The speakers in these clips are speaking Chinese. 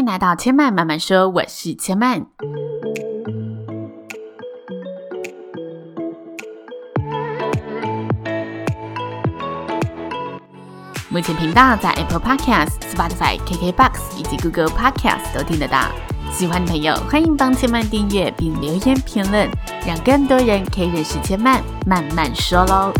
迎来到千嫚慢慢说，我是千嫚。目前频道在 Apple Podcast、Spotify、KKBox 以及 Google Podcast 都听得到。喜欢的朋友欢迎帮千嫚订阅并留言评论，让更多人可以认识千嫚慢慢说喽。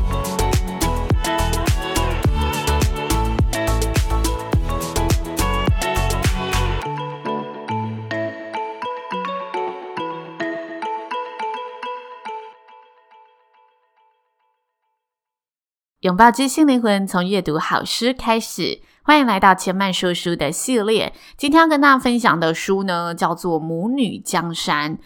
拥抱知性灵魂，从阅读好诗开始。欢迎来到千曼说书的系列。今天要跟大家分享的书呢，叫做《母女江山》。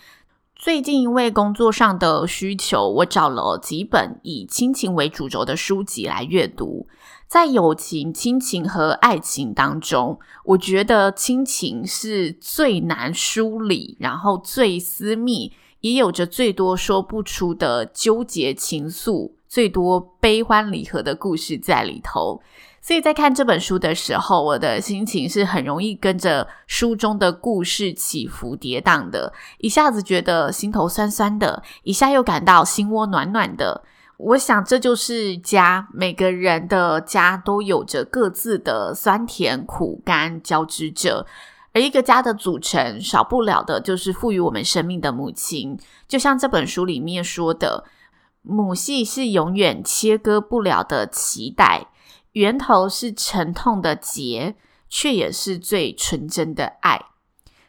最近因为工作上的需求，我找了几本以亲情为主轴的书籍来阅读。在友情、亲情和爱情当中，我觉得亲情是最难梳理，然后最私密，也有着最多说不出的纠结情愫。最多悲欢离合的故事在里头，所以在看这本书的时候，我的心情是很容易跟着书中的故事起伏跌宕的，一下子觉得心头酸酸的，一下又感到心窝暖暖的。我想这就是家，每个人的家都有着各自的酸甜苦甘交织着，而一个家的组成，少不了的就是赋予我们生命的母亲，就像这本书里面说的。母系是永远切割不了的脐带，源头是沉痛的结，却也是最纯真的爱。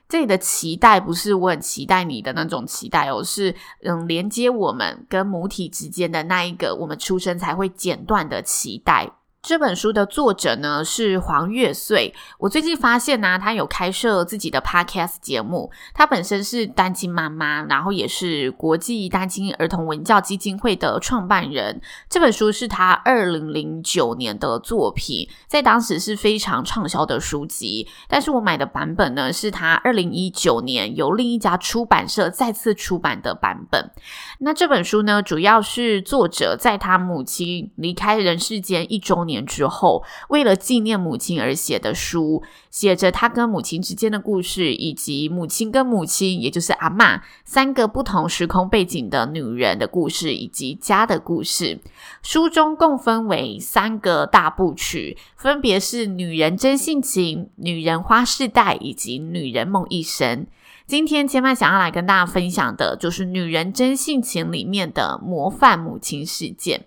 这里的脐带不是我很期待你的那种脐带哦，是嗯连接我们跟母体之间的那一个我们出生才会剪断的脐带。这本书的作者呢是黄月穗。我最近发现呢、啊，他有开设自己的 podcast 节目。他本身是单亲妈妈，然后也是国际单亲儿童文教基金会的创办人。这本书是他二零零九年的作品，在当时是非常畅销的书籍。但是我买的版本呢，是他二零一九年由另一家出版社再次出版的版本。那这本书呢，主要是作者在他母亲离开人世间一周年年之后，为了纪念母亲而写的书，写着他跟母亲之间的故事，以及母亲跟母亲，也就是阿嬷三个不同时空背景的女人的故事，以及家的故事。书中共分为三个大部曲，分别是《女人真性情》、《女人花世代》以及《女人梦一生》。今天千嫚想要来跟大家分享的，就是《女人真性情》里面的模范母亲事件。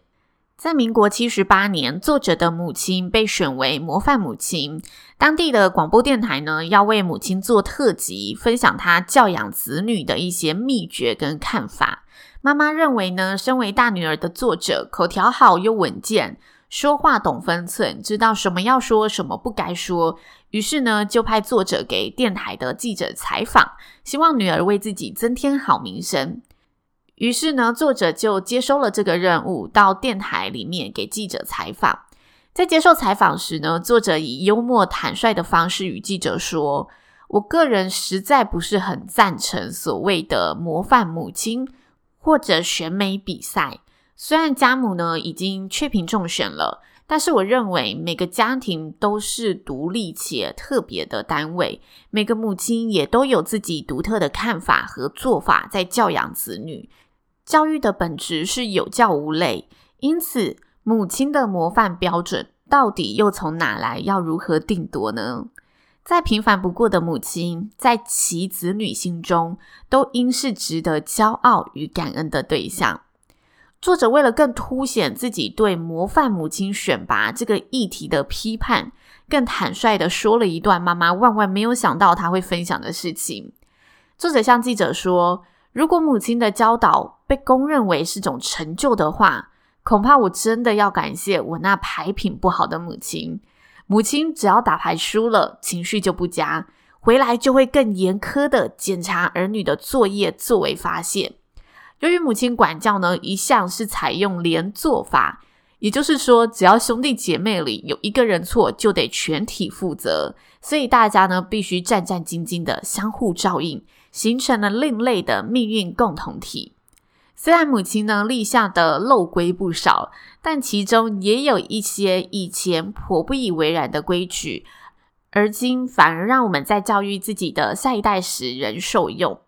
在民国七十八年，作者的母亲被选为模范母亲。当地的广播电台呢，要为母亲做特辑，分享她教养子女的一些秘诀跟看法。妈妈认为呢，身为大女儿的作者，口条好又稳健，说话懂分寸，知道什么要说，什么不该说。于是呢，就派作者给电台的记者采访，希望女儿为自己增添好名声。于是呢，作者就接收了这个任务，到电台里面给记者采访。在接受采访时呢，作者以幽默坦率的方式与记者说：“我个人实在不是很赞成所谓的模范母亲或者选美比赛。虽然家母呢已经确评中选了，但是我认为每个家庭都是独立且特别的单位，每个母亲也都有自己独特的看法和做法，在教养子女。”教育的本质是有教无类，因此母亲的模范标准到底又从哪来？要如何定夺呢？再平凡不过的母亲，在其子女心中都应是值得骄傲与感恩的对象。作者为了更凸显自己对模范母亲选拔这个议题的批判，更坦率地说了一段妈妈万万没有想到他会分享的事情。作者向记者说。如果母亲的教导被公认为是种成就的话，恐怕我真的要感谢我那牌品不好的母亲。母亲只要打牌输了，情绪就不佳，回来就会更严苛的检查儿女的作业作为发泄。由于母亲管教呢，一向是采用连坐法，也就是说，只要兄弟姐妹里有一个人错，就得全体负责，所以大家呢必须战战兢兢的相互照应。形成了另类的命运共同体。虽然母亲呢立下的漏规不少，但其中也有一些以前颇不以为然的规矩，而今反而让我们在教育自己的下一代时仍受用。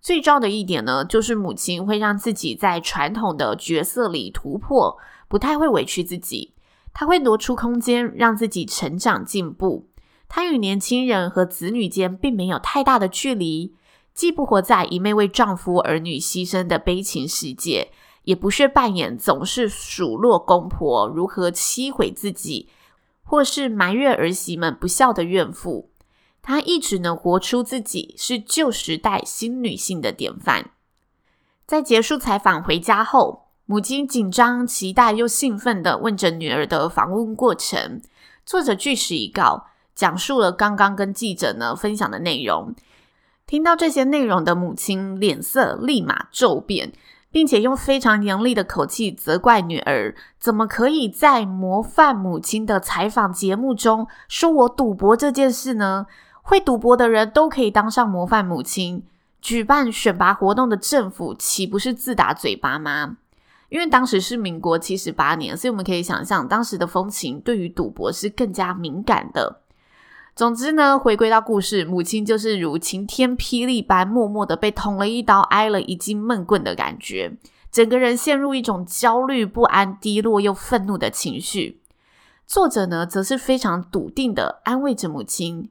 最重要的一点呢，就是母亲会让自己在传统的角色里突破，不太会委屈自己。她会挪出空间，让自己成长进步。她与年轻人和子女间并没有太大的距离，既不活在一味为丈夫儿女牺牲的悲情世界，也不屑扮演总是数落公婆如何欺毁自己，或是埋怨儿媳们不孝的怨妇。她一直能活出自己，是旧时代新女性的典范。在结束采访回家后，母亲紧张、期待又兴奋地问着女儿的访问过程。作者据实以告，讲述了刚刚跟记者呢分享的内容。听到这些内容的母亲脸色立马骤变。并且用非常严厉的口气责怪女儿，怎么可以在模范母亲的采访节目中说我赌博这件事呢？会赌博的人都可以当上模范母亲，举办选拔活动的政府岂不是自打嘴巴吗？因为当时是民国七十八年，所以我们可以想象当时的风情对于赌博是更加敏感的。总之呢，回归到故事，母亲就是如晴天霹雳般，默默的被捅了一刀，挨了一记闷棍的感觉，整个人陷入一种焦虑、不安、低落又愤怒的情绪。作者呢，则是非常笃定的安慰着母亲：“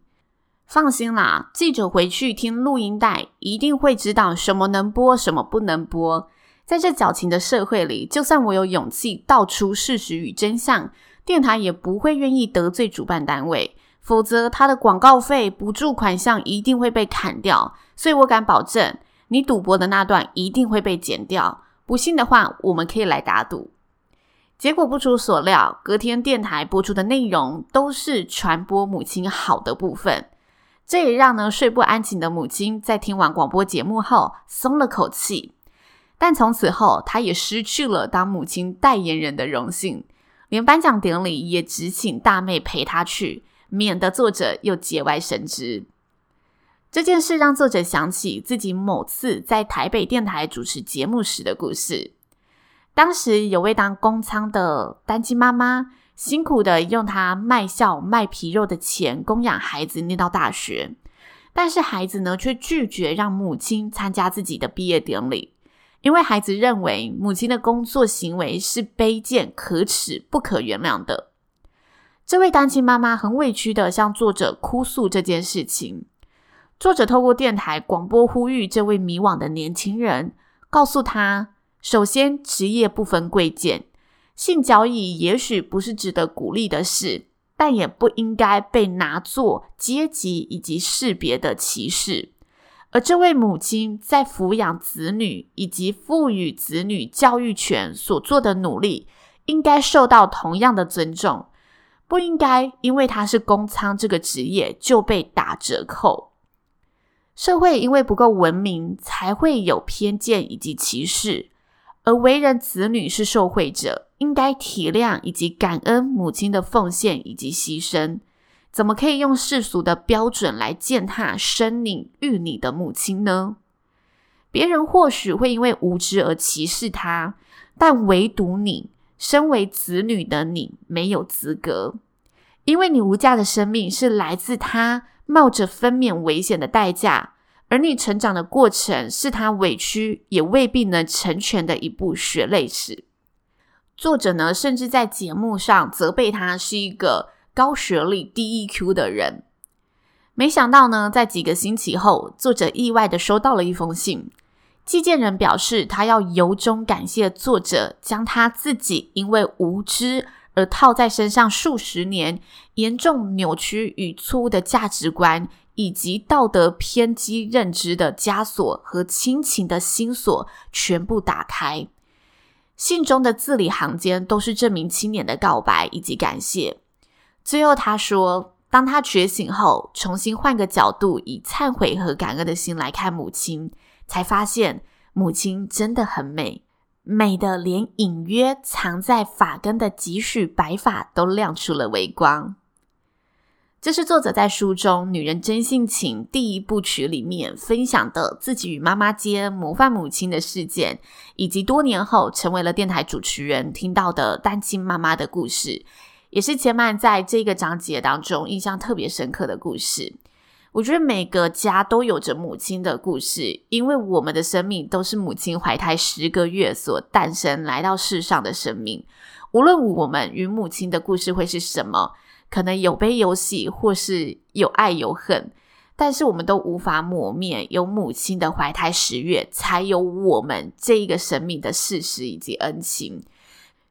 放心啦，记者回去听录音带，一定会知道什么能播，什么不能播。在这矫情的社会里，就算我有勇气道出事实与真相，电台也不会愿意得罪主办单位。”否则，他的广告费补助款项一定会被砍掉。所以我敢保证，你赌博的那段一定会被剪掉。不信的话，我们可以来打赌。结果不出所料，隔天电台播出的内容都是传播母亲好的部分。这也让呢睡不安寝的母亲在听完广播节目后松了口气。但从此后，她也失去了当母亲代言人的荣幸，连颁奖典礼也只请大妹陪她去。免得作者又节外生枝。这件事让作者想起自己某次在台北电台主持节目时的故事。当时有位当公仓的单亲妈妈，辛苦的用她卖笑卖皮肉的钱供养孩子念到大学，但是孩子呢却拒绝让母亲参加自己的毕业典礼，因为孩子认为母亲的工作行为是卑贱、可耻、不可原谅的。这位单亲妈妈很委屈地向作者哭诉这件事情。作者透过电台广播呼吁这位迷惘的年轻人，告诉他：首先，职业不分贵贱，性交易也许不是值得鼓励的事，但也不应该被拿作阶级以及识别的歧视。而这位母亲在抚养子女以及赋予子女教育权所做的努力，应该受到同样的尊重。不应该因为他是公仓这个职业就被打折扣。社会因为不够文明，才会有偏见以及歧视。而为人子女是受惠者，应该体谅以及感恩母亲的奉献以及牺牲。怎么可以用世俗的标准来践踏生你育你的母亲呢？别人或许会因为无知而歧视他，但唯独你。身为子女的你没有资格，因为你无价的生命是来自他冒着分娩危险的代价，而你成长的过程是他委屈也未必能成全的一部血泪史。作者呢，甚至在节目上责备他是一个高学历低 EQ 的人。没想到呢，在几个星期后，作者意外的收到了一封信。寄件人表示，他要由衷感谢作者，将他自己因为无知而套在身上数十年、严重扭曲与错误的价值观以及道德偏激认知的枷锁和亲情的心锁全部打开。信中的字里行间都是这名青年的告白以及感谢。最后他说，当他觉醒后，重新换个角度，以忏悔和感恩的心来看母亲。才发现母亲真的很美，美的连隐约藏在发根的几许白发都亮出了微光。这是作者在书中《女人真性情》第一部曲里面分享的自己与妈妈间模范母亲的事件，以及多年后成为了电台主持人听到的单亲妈妈的故事，也是千嫚在这个章节当中印象特别深刻的故事。我觉得每个家都有着母亲的故事，因为我们的生命都是母亲怀胎十个月所诞生来到世上的生命。无论我们与母亲的故事会是什么，可能有悲有喜，或是有爱有恨，但是我们都无法抹灭有母亲的怀胎十月，才有我们这一个生命的事实以及恩情。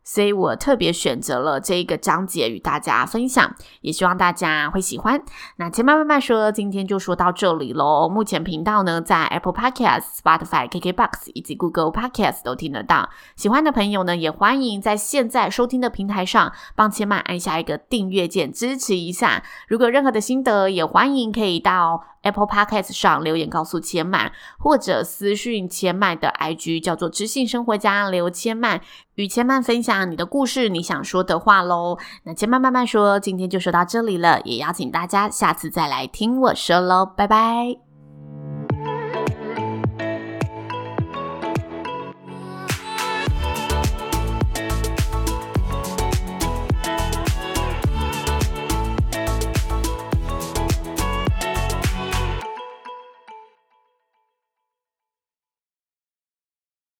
所以我特别选择了这一个章节与大家分享，也希望大家会喜欢。那千嫚慢慢说，今天就说到这里喽。目前频道呢，在 Apple Podcast、Spotify、KKBox 以及 Google Podcast 都听得到。喜欢的朋友呢，也欢迎在现在收听的平台上帮千嫚按下一个订阅键，支持一下。如果有任何的心得，也欢迎可以到 Apple Podcast 上留言告诉千曼，或者私讯千曼的 IG 叫做知性生活家刘千曼，与千曼分享你的故事，你想说的话喽。那千曼慢慢说，今天就说到这里了，也邀请大家下次再来听我说喽，拜拜。